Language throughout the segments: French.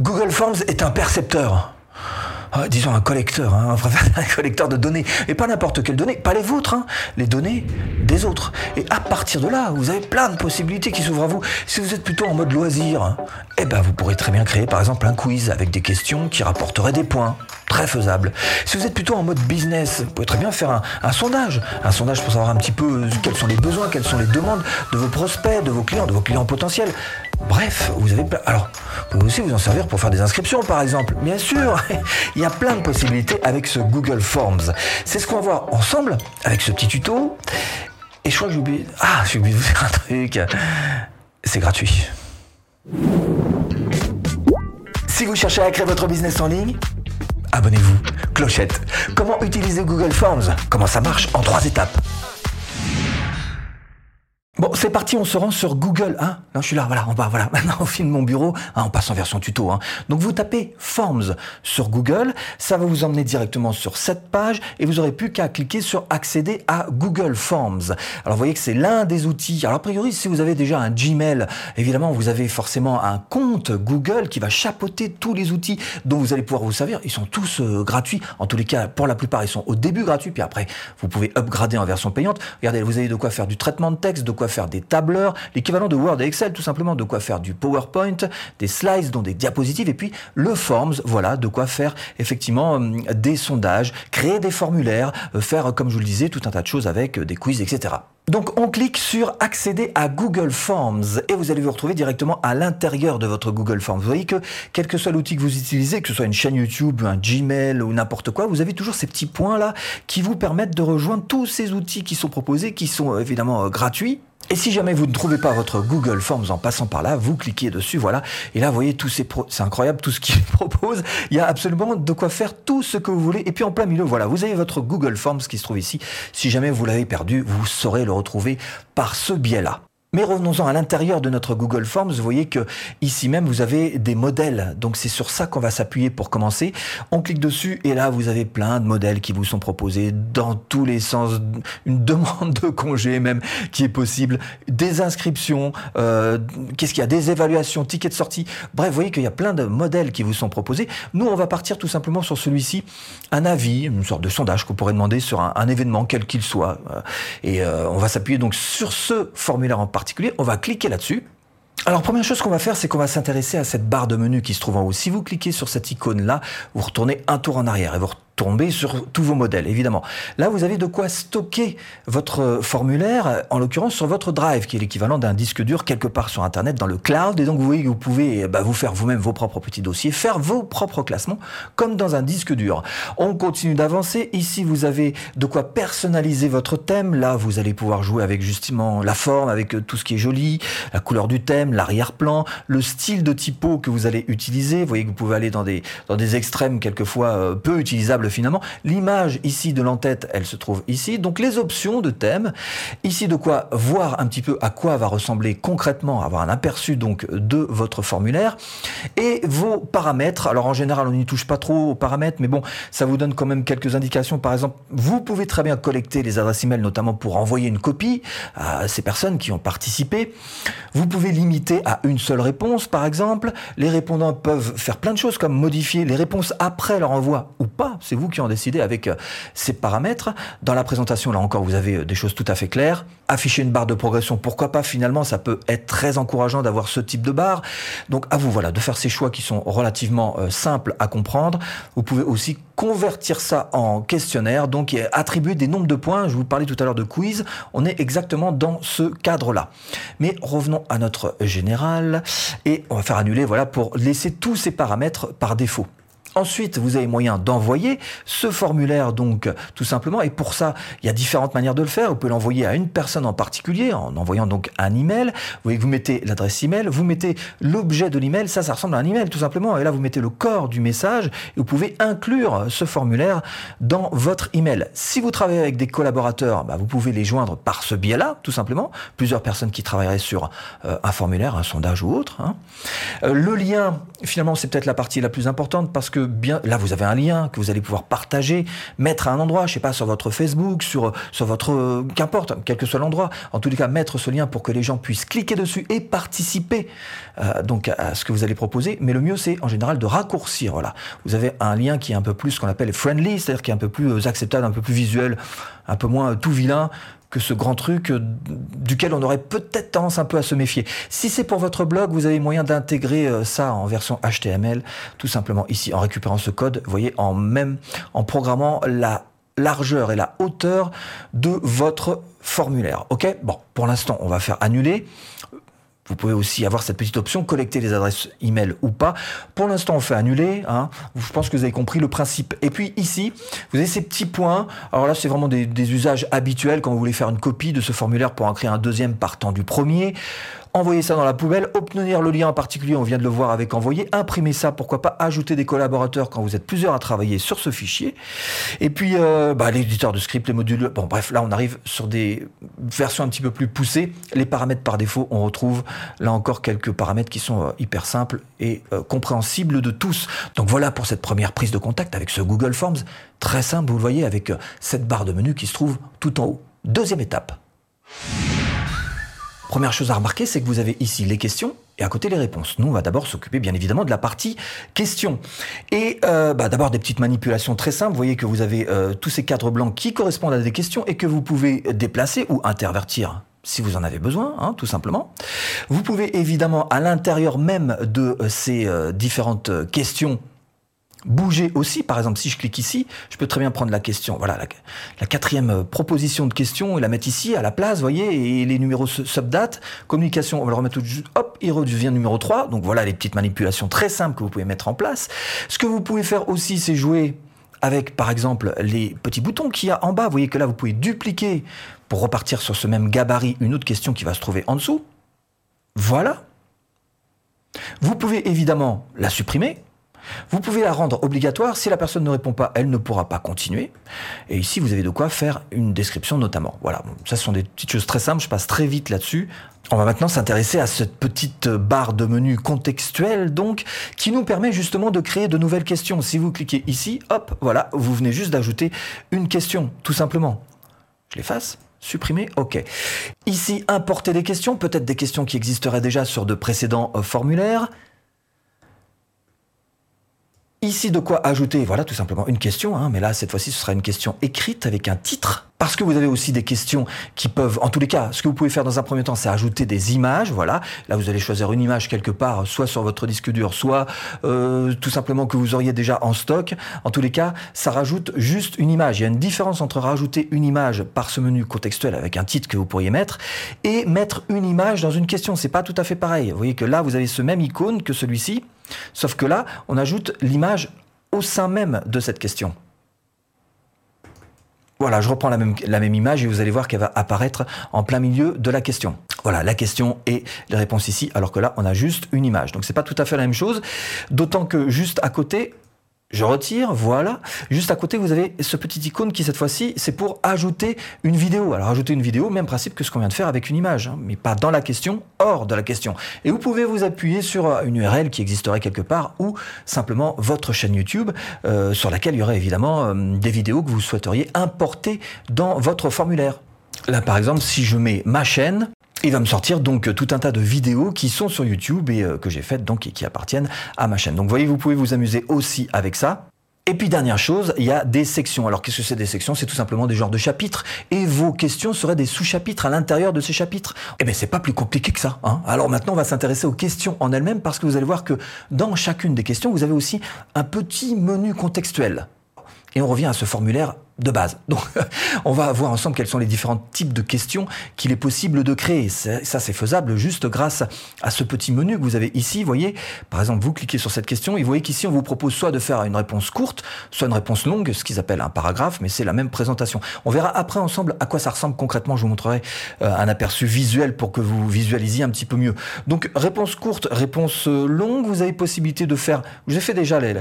Google Forms est un percepteur. Ah, disons un collecteur, hein, un collecteur de données. Et pas n'importe quelle donnée, pas les vôtres, hein, les données des autres. Et à partir de là, vous avez plein de possibilités qui s'ouvrent à vous. Si vous êtes plutôt en mode loisir, eh ben vous pourrez très bien créer par exemple un quiz avec des questions qui rapporteraient des points. Très faisable. Si vous êtes plutôt en mode business, vous pouvez très bien faire un, sondage. Un sondage pour savoir un petit peu euh, quels sont les besoins, quelles sont les demandes de vos prospects, de vos clients, de vos clients potentiels. Bref, vous avez plein. Alors, vous pouvez aussi vous en servir pour faire des inscriptions, par exemple. Bien sûr, il y a plein de possibilités avec ce Google Forms. C'est ce qu'on va voir ensemble avec ce petit tuto. Et je crois que j'ai oublié. Ah, j'ai oublié de vous faire un truc. C'est gratuit. Si vous cherchez à créer votre business en ligne, abonnez-vous. Clochette. Comment utiliser Google Forms? Comment ça marche en trois étapes? Bon, c'est parti, on se rend sur Google. Hein non, je suis là, voilà, on va, voilà. Maintenant, on filme mon bureau. Hein, on passe en version tuto. Hein. Donc, vous tapez Forms sur Google. Ça va vous emmener directement sur cette page et vous aurez plus qu'à cliquer sur accéder à Google Forms. Alors, vous voyez que c'est l'un des outils. Alors, a priori, si vous avez déjà un Gmail, évidemment, vous avez forcément un compte Google qui va chapeauter tous les outils dont vous allez pouvoir vous servir. Ils sont tous euh, gratuits. En tous les cas, pour la plupart, ils sont au début gratuits. Puis après, vous pouvez upgrader en version payante. Regardez, vous avez de quoi faire du traitement de texte, de quoi faire des tableurs, l'équivalent de Word et Excel, tout simplement, de quoi faire du PowerPoint, des slides, dont des diapositives, et puis le Forms, voilà, de quoi faire effectivement euh, des sondages, créer des formulaires, euh, faire, comme je vous le disais, tout un tas de choses avec euh, des quiz, etc. Donc on clique sur accéder à Google Forms et vous allez vous retrouver directement à l'intérieur de votre Google Forms. Vous voyez que quel que soit l'outil que vous utilisez, que ce soit une chaîne YouTube, un Gmail ou n'importe quoi, vous avez toujours ces petits points là qui vous permettent de rejoindre tous ces outils qui sont proposés, qui sont évidemment gratuits et si jamais vous ne trouvez pas votre Google Forms en passant par là, vous cliquez dessus, voilà. Et là, vous voyez, tous ces pro... c'est incroyable tout ce qu'il propose. Il y a absolument de quoi faire tout ce que vous voulez. Et puis en plein milieu, voilà, vous avez votre Google Forms qui se trouve ici. Si jamais vous l'avez perdu, vous saurez le retrouver par ce biais-là. Mais revenons-en à l'intérieur de notre Google Forms. Vous voyez que ici même, vous avez des modèles. Donc c'est sur ça qu'on va s'appuyer pour commencer. On clique dessus et là, vous avez plein de modèles qui vous sont proposés dans tous les sens. Une demande de congé même qui est possible. Des inscriptions. Euh, Qu'est-ce qu'il y a? Des évaluations, tickets de sortie. Bref, vous voyez qu'il y a plein de modèles qui vous sont proposés. Nous, on va partir tout simplement sur celui-ci. Un avis, une sorte de sondage qu'on pourrait demander sur un, événement, quel qu'il soit. Et euh, on va s'appuyer donc sur ce formulaire en particulier on va cliquer là-dessus. Alors première chose qu'on va faire, c'est qu'on va s'intéresser à cette barre de menu qui se trouve en haut. Si vous cliquez sur cette icône-là, vous retournez un tour en arrière et vous tomber sur tous vos modèles, évidemment. Là, vous avez de quoi stocker votre formulaire, en l'occurrence sur votre Drive, qui est l'équivalent d'un disque dur quelque part sur Internet dans le cloud. Et donc, vous voyez que vous pouvez bah, vous faire vous-même vos propres petits dossiers, faire vos propres classements, comme dans un disque dur. On continue d'avancer. Ici, vous avez de quoi personnaliser votre thème. Là, vous allez pouvoir jouer avec justement la forme, avec euh, tout ce qui est joli, la couleur du thème, l'arrière-plan, le style de typo que vous allez utiliser. Vous voyez que vous pouvez aller dans des, dans des extrêmes quelquefois euh, peu utilisables finalement. L'image ici de l'entête, elle se trouve ici. Donc les options de thème, ici de quoi voir un petit peu à quoi va ressembler concrètement, avoir un aperçu donc de votre formulaire et vos paramètres. Alors en général, on n'y touche pas trop aux paramètres, mais bon, ça vous donne quand même quelques indications. Par exemple, vous pouvez très bien collecter les adresses email, notamment pour envoyer une copie à ces personnes qui ont participé. Vous pouvez limiter à une seule réponse, par exemple. Les répondants peuvent faire plein de choses comme modifier les réponses après leur envoi ou pas. Vous qui en décidez avec euh, ces paramètres. Dans la présentation, là encore, vous avez euh, des choses tout à fait claires. Afficher une barre de progression, pourquoi pas Finalement, ça peut être très encourageant d'avoir ce type de barre. Donc à vous, voilà, de faire ces choix qui sont relativement euh, simples à comprendre. Vous pouvez aussi convertir ça en questionnaire, donc attribuer des nombres de points. Je vous parlais tout à l'heure de quiz. On est exactement dans ce cadre-là. Mais revenons à notre général et on va faire annuler, voilà, pour laisser tous ces paramètres par défaut. Ensuite, vous avez moyen d'envoyer ce formulaire, donc tout simplement. Et pour ça, il y a différentes manières de le faire. Vous pouvez l'envoyer à une personne en particulier en envoyant donc un email. Vous voyez vous mettez l'adresse email, vous mettez l'objet de l'email. Ça, ça ressemble à un email tout simplement. Et là, vous mettez le corps du message et vous pouvez inclure ce formulaire dans votre email. Si vous travaillez avec des collaborateurs, bah, vous pouvez les joindre par ce biais-là, tout simplement. Plusieurs personnes qui travailleraient sur euh, un formulaire, un sondage ou autre. Hein. Euh, le lien, finalement, c'est peut-être la partie la plus importante parce que là vous avez un lien que vous allez pouvoir partager, mettre à un endroit, je sais pas, sur votre Facebook, sur, votre, qu'importe, quel que soit l'endroit. En tous les cas, mettre ce lien pour que les gens puissent cliquer dessus et participer euh, donc à ce que vous allez proposer. Mais le mieux, c'est en général de raccourcir. Voilà, vous avez un lien qui est un peu plus ce qu'on appelle friendly, c'est-à-dire qui est un peu plus acceptable, un peu plus visuel, un peu moins tout vilain que ce grand truc euh, duquel on aurait peut-être tendance un peu à se méfier. Si c'est pour votre blog, vous avez moyen d'intégrer euh, ça en version HTML, tout simplement ici, en récupérant ce code, vous voyez, en même, en programmant la largeur et la hauteur de votre formulaire. Ok? Bon, pour l'instant, on va faire annuler. Vous pouvez aussi avoir cette petite option, collecter les adresses email ou pas. Pour l'instant, on fait annuler. Hein. Je pense que vous avez compris le principe. Et puis ici, vous avez ces petits points. Alors là, c'est vraiment des, des, usages habituels quand vous voulez faire une copie de ce formulaire pour en créer un deuxième partant du premier envoyer ça dans la poubelle, obtenir le lien en particulier, on vient de le voir avec envoyer, imprimer ça, pourquoi pas ajouter des collaborateurs quand vous êtes plusieurs à travailler sur ce fichier. Et puis euh, bah, l'éditeur de script, les modules. Bon bref, là on arrive sur des versions un petit peu plus poussées. Les paramètres par défaut, on retrouve là encore quelques paramètres qui sont euh, hyper simples et euh, compréhensibles de tous. Donc voilà pour cette première prise de contact avec ce Google Forms. Très simple, vous le voyez, avec cette barre de menu qui se trouve tout en haut. Deuxième étape. Première chose à remarquer, c'est que vous avez ici les questions et à côté les réponses. Nous, on va d'abord s'occuper bien évidemment de la partie questions. Et euh, bah, d'abord des petites manipulations très simples. Vous voyez que vous avez euh, tous ces cadres blancs qui correspondent à des questions et que vous pouvez déplacer ou intervertir si vous en avez besoin, hein, tout simplement. Vous pouvez évidemment, à l'intérieur même de euh, ces différentes questions, bouger aussi. Par exemple, si je clique ici, je peux très bien prendre la question, voilà, la, quatrième euh, proposition de question et la mettre ici à la place, voyez, et les numéros subdate, communication, on va le remettre tout suite, hop, il redevient numéro 3. Donc voilà les petites manipulations très simples que vous pouvez mettre en place. Ce que vous pouvez faire aussi, c'est jouer avec, par exemple, les petits boutons qu'il y a en bas. Vous voyez que là, vous pouvez dupliquer pour repartir sur ce même gabarit une autre question qui va se trouver en dessous. Voilà. Vous pouvez évidemment la supprimer, vous pouvez la rendre obligatoire. Si la personne ne répond pas, elle ne pourra pas continuer. Et ici, vous avez de quoi faire une description notamment. Voilà, ça ce sont des petites choses très simples. Je passe très vite là-dessus. On va maintenant s'intéresser à cette petite barre de menu contextuelle, donc, qui nous permet justement de créer de nouvelles questions. Si vous cliquez ici, hop, voilà, vous venez juste d'ajouter une question, tout simplement. Je l'efface. Supprimer, ok. Ici, importer des questions, peut-être des questions qui existeraient déjà sur de précédents euh, formulaires. Ici, de quoi ajouter Voilà, tout simplement une question, hein, mais là, cette fois-ci, ce sera une question écrite avec un titre, parce que vous avez aussi des questions qui peuvent, en tous les cas, ce que vous pouvez faire dans un premier temps, c'est ajouter des images, voilà. Là, vous allez choisir une image quelque part, soit sur votre disque dur, soit euh, tout simplement que vous auriez déjà en stock. En tous les cas, ça rajoute juste une image. Il y a une différence entre rajouter une image par ce menu contextuel avec un titre que vous pourriez mettre et mettre une image dans une question. C'est pas tout à fait pareil. Vous voyez que là, vous avez ce même icône que celui-ci. Sauf que là, on ajoute l'image au sein même de cette question. Voilà, je reprends la même, image et vous allez voir qu'elle va apparaître en plein milieu de la question. Voilà, la question et les réponses ici, alors que là, on a juste une image. Donc, c'est pas tout à fait la même chose. D'autant que juste à côté, je retire, voilà. Juste à côté, vous avez ce petit icône qui, cette fois-ci, c'est pour ajouter une vidéo. Alors, ajouter une vidéo, même principe que ce qu'on vient de faire avec une image, hein, mais pas dans la question, hors de la question. Et vous pouvez vous appuyer sur une URL qui existerait quelque part ou simplement votre chaîne YouTube euh, sur laquelle il y aurait évidemment euh, des vidéos que vous souhaiteriez importer dans votre formulaire. Là, par exemple, si je mets ma chaîne, il va me sortir donc tout un tas de vidéos qui sont sur YouTube et euh, que j'ai faites donc et qui appartiennent à ma chaîne. Donc vous voyez, vous pouvez vous amuser aussi avec ça. Et puis dernière chose, il y a des sections. Alors qu'est-ce que c'est des sections? C'est tout simplement des genres de chapitres. Et vos questions seraient des sous-chapitres à l'intérieur de ces chapitres. Eh bien c'est pas plus compliqué que ça. Hein Alors maintenant on va s'intéresser aux questions en elles-mêmes parce que vous allez voir que dans chacune des questions, vous avez aussi un petit menu contextuel. Et on revient à ce formulaire de base. Donc, on va voir ensemble quels sont les différents types de questions qu'il est possible de créer. Ça, c'est faisable juste grâce à ce petit menu que vous avez ici. Vous voyez, par exemple, vous cliquez sur cette question et vous voyez qu'ici, on vous propose soit de faire une réponse courte, soit une réponse longue, ce qu'ils appellent un paragraphe, mais c'est la même présentation. On verra après ensemble à quoi ça ressemble concrètement. Je vous montrerai euh, un aperçu visuel pour que vous visualisiez un petit peu mieux. Donc, réponse courte, réponse euh, longue, vous avez possibilité de faire, j'ai fait déjà les,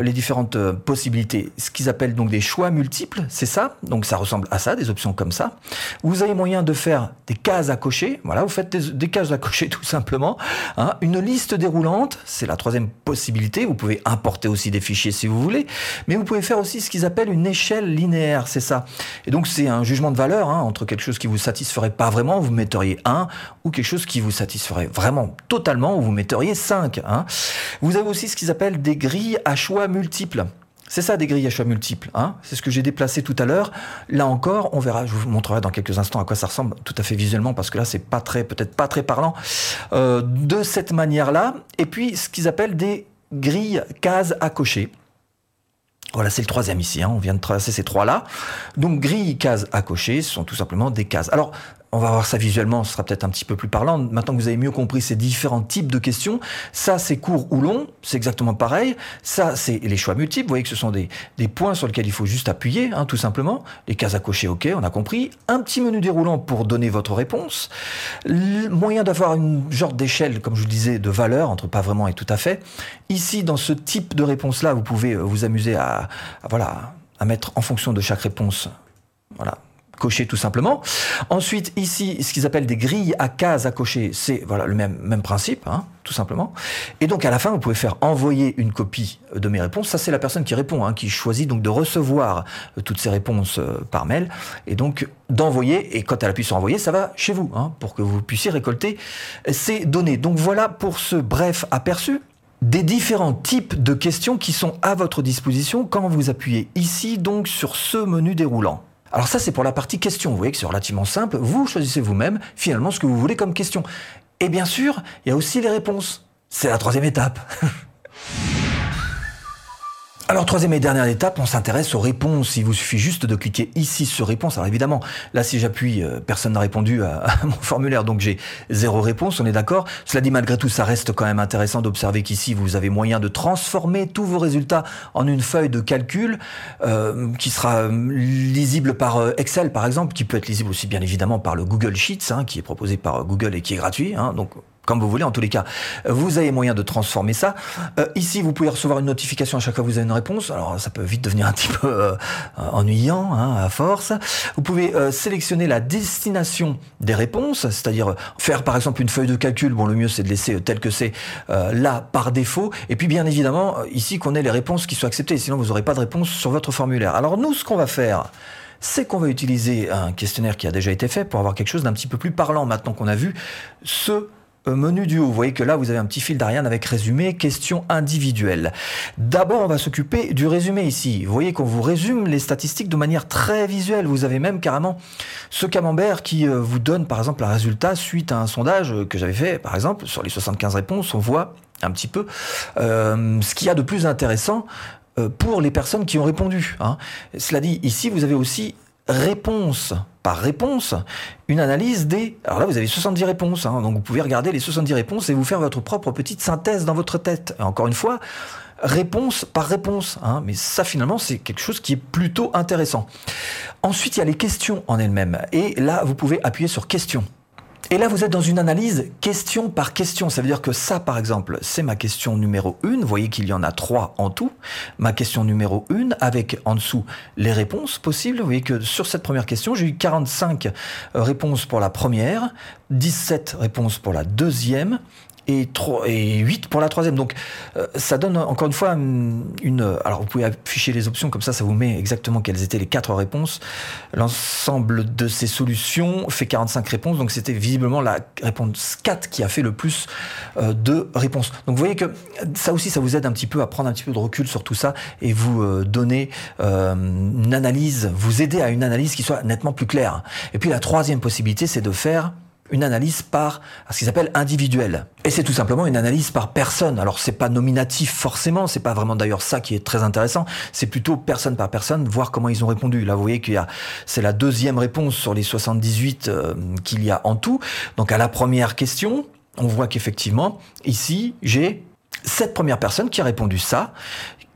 les différentes euh, possibilités, ce qu'ils appellent donc des choix multiples c'est ça. Donc ça ressemble à ça, des options comme ça. Vous avez moyen de faire des cases à cocher. Voilà, vous faites des, cases à cocher tout simplement. Hein. Une liste déroulante, c'est la troisième possibilité. Vous pouvez importer aussi des fichiers si vous voulez, mais vous pouvez faire aussi ce qu'ils appellent une échelle linéaire, c'est ça. Et donc c'est un jugement de valeur hein, entre quelque chose qui vous satisferait pas vraiment, vous metteriez 1, ou quelque chose qui vous satisferait vraiment totalement, vous metteriez 5. Hein. Vous avez aussi ce qu'ils appellent des grilles à choix multiples. C'est ça des grilles à choix multiples. Hein c'est ce que j'ai déplacé tout à l'heure. Là encore, on verra. Je vous montrerai dans quelques instants à quoi ça ressemble, tout à fait visuellement, parce que là, c'est pas très, peut-être pas très parlant. Euh, de cette manière-là. Et puis, ce qu'ils appellent des grilles cases à cocher. Voilà, c'est le troisième ici. Hein. On vient de traverser ces trois-là. Donc, grilles, cases à cocher, ce sont tout simplement des cases. Alors, on va voir ça visuellement, ce sera peut-être un petit peu plus parlant. Maintenant que vous avez mieux compris ces différents types de questions, ça c'est court ou long, c'est exactement pareil. Ça c'est les choix multiples, vous voyez que ce sont des, points sur lesquels il faut juste appuyer, hein, tout simplement. Les cases à cocher, ok, on a compris. Un petit menu déroulant pour donner votre réponse. Moyen d'avoir une genre d'échelle, comme je vous le disais, de valeur, entre pas vraiment et tout à fait. Ici, dans ce type de réponse-là, vous pouvez euh, vous amuser à, à, voilà, à mettre en fonction de chaque réponse voilà, cocher tout simplement. Ensuite, ici, ce qu'ils appellent des grilles à cases à cocher, c'est le même, même principe, hein, tout simplement. Et donc à la fin, vous pouvez faire envoyer une copie de mes réponses. Ça, c'est la personne qui répond, hein, qui choisit donc de recevoir euh, toutes ces réponses euh, par mail, et donc d'envoyer. Et quand elle appuie sur envoyer, ça va chez vous, hein, pour que vous puissiez récolter ces données. Donc voilà pour ce bref aperçu des différents types de questions qui sont à votre disposition quand vous appuyez ici donc sur ce menu déroulant. Alors ça, c'est pour la partie question. Vous voyez que c'est relativement simple. Vous choisissez vous-même finalement ce que vous voulez comme question. Et bien sûr, il y a aussi les réponses. C'est la troisième étape. Alors troisième et dernière étape, on s'intéresse aux réponses. Il vous suffit juste de cliquer ici sur réponse. Alors évidemment, là si j'appuie, euh, personne n'a répondu à, mon formulaire, donc j'ai zéro réponse, on est d'accord. Cela dit, malgré tout, ça reste quand même intéressant d'observer qu'ici, vous avez moyen de transformer tous vos résultats en une feuille de calcul euh, qui sera euh, lisible par Excel, par exemple, qui peut être lisible aussi bien évidemment par le Google Sheets, hein, qui est proposé par Google et qui est gratuit. Hein, donc comme vous voulez, en tous les cas. Vous avez moyen de transformer ça. Euh, ici, vous pouvez recevoir une notification à chaque fois que vous avez une réponse. Alors, ça peut vite devenir un petit peu euh, ennuyant, hein, à force. Vous pouvez euh, sélectionner la destination des réponses, c'est-à-dire faire, par exemple, une feuille de calcul. Bon, le mieux, c'est de laisser tel que c'est là, par défaut. Et puis, bien évidemment, ici, qu'on ait les réponses qui soient acceptées. Sinon, vous n'aurez pas de réponse sur votre formulaire. Alors, nous, ce qu'on va faire, c'est qu'on va utiliser un questionnaire qui a déjà été fait pour avoir quelque chose d'un petit peu plus parlant maintenant qu'on a vu ce menu du haut. Vous voyez que là, vous avez un petit fil d'Ariane avec résumé, questions individuelles. D'abord, on va s'occuper du résumé ici. Vous voyez qu'on vous résume les statistiques de manière très visuelle. Vous avez même carrément ce camembert qui euh, vous donne, par exemple, un résultat suite à un sondage que j'avais fait, par exemple, sur les 75 réponses. On voit un petit peu euh, ce qu'il y a de plus intéressant euh, pour les personnes qui ont répondu. Hein. Cela dit, ici, vous avez aussi réponse par réponse une analyse des... Alors là, vous avez 70 réponses, hein, donc vous pouvez regarder les 70 réponses et vous faire votre propre petite synthèse dans votre tête. Encore une fois, réponse par réponse. Hein, mais ça, finalement, c'est quelque chose qui est plutôt intéressant. Ensuite, il y a les questions en elles-mêmes. Et là, vous pouvez appuyer sur questions. Et là, vous êtes dans une analyse question par question. Ça veut dire que ça, par exemple, c'est ma question numéro 1. Vous voyez qu'il y en a trois en tout. Ma question numéro 1 avec en dessous les réponses possibles. Vous voyez que sur cette première question, j'ai eu 45 euh, réponses pour la première, 17 réponses pour la deuxième, et, 3, et 8 pour la troisième. Donc euh, ça donne encore une fois une... Alors vous pouvez afficher les options, comme ça ça vous met exactement quelles étaient les quatre réponses. L'ensemble de ces solutions fait 45 réponses, donc c'était visiblement la réponse 4 qui a fait le plus euh, de réponses. Donc vous voyez que ça aussi ça vous aide un petit peu à prendre un petit peu de recul sur tout ça et vous euh, donner une analyse, vous aider à une analyse qui soit nettement plus claire. Et puis la troisième possibilité c'est de faire une analyse par ce qu'ils appellent individuel. Et c'est tout simplement une analyse par personne. Alors c'est pas nominatif forcément, c'est pas vraiment d'ailleurs ça qui est très intéressant, c'est plutôt personne par personne, voir comment ils ont répondu. Là vous voyez qu'il y a, c'est la deuxième réponse sur les 78 euh, qu'il y a en tout. Donc à la première question, on voit qu'effectivement, ici, j'ai cette première personne qui a répondu ça,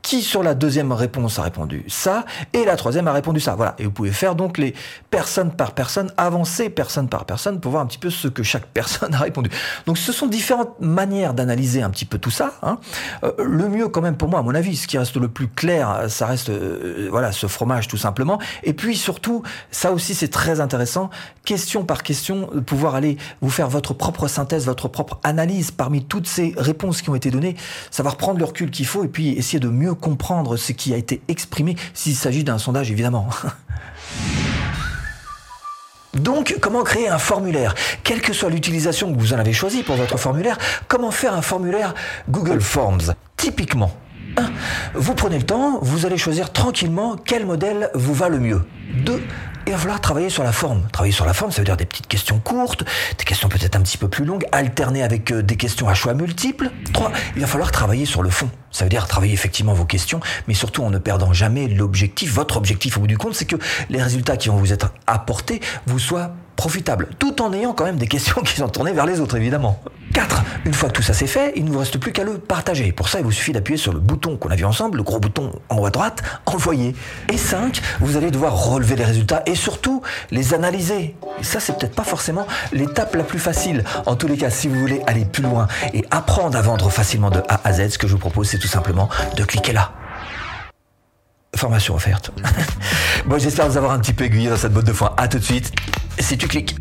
qui sur la deuxième réponse a répondu ça et la troisième a répondu ça. Voilà. Et vous pouvez faire donc les personnes par personne, avancer personne par personne pour voir un petit peu ce que chaque personne a répondu. Donc ce sont différentes manières d'analyser un petit peu tout ça. Hein. Euh, le mieux quand même pour moi, à mon avis, ce qui reste le plus clair, ça reste euh, voilà ce fromage tout simplement. Et puis surtout, ça aussi c'est très intéressant, question par question, pouvoir aller vous faire votre propre synthèse, votre propre analyse parmi toutes ces réponses qui ont été données, savoir prendre le recul qu'il faut et puis essayer de mieux comprendre ce qui a été exprimé s'il s'agit d'un sondage évidemment. Donc, comment créer un formulaire? Quelle que soit l'utilisation que vous en avez choisi pour votre formulaire, comment faire un formulaire Google Forms? Typiquement, vous prenez le temps, vous allez choisir tranquillement quel modèle vous va le mieux. 2. Il va falloir travailler sur la forme. Travailler sur la forme, ça veut dire des petites questions courtes, des questions peut-être un petit peu plus longues, alternées avec euh, des questions à choix multiples. 3. Il va falloir travailler sur le fond. Ça veut dire travailler effectivement vos questions, mais surtout en ne perdant jamais l'objectif. Votre objectif au bout du compte, c'est que les résultats qui vont vous être apportés vous soient profitables, tout en ayant quand même des questions qui sont tournées vers les autres, évidemment. 4. Une fois que tout ça c'est fait, il ne vous reste plus qu'à le partager. Pour ça, il vous suffit d'appuyer sur le bouton qu'on a vu ensemble, le gros bouton en haut à droite, envoyer. Et 5. Vous allez devoir relever les résultats et surtout les analyser. Ça, c'est peut-être pas forcément l'étape la plus facile. En tous les cas, si vous voulez aller plus loin et apprendre à vendre facilement de A à Z, ce que je vous propose, c'est tout simplement de cliquer là formation offerte. bon, j'espère vous avoir un petit peu aiguillé dans cette botte de foin. À tout de suite, si tu cliques.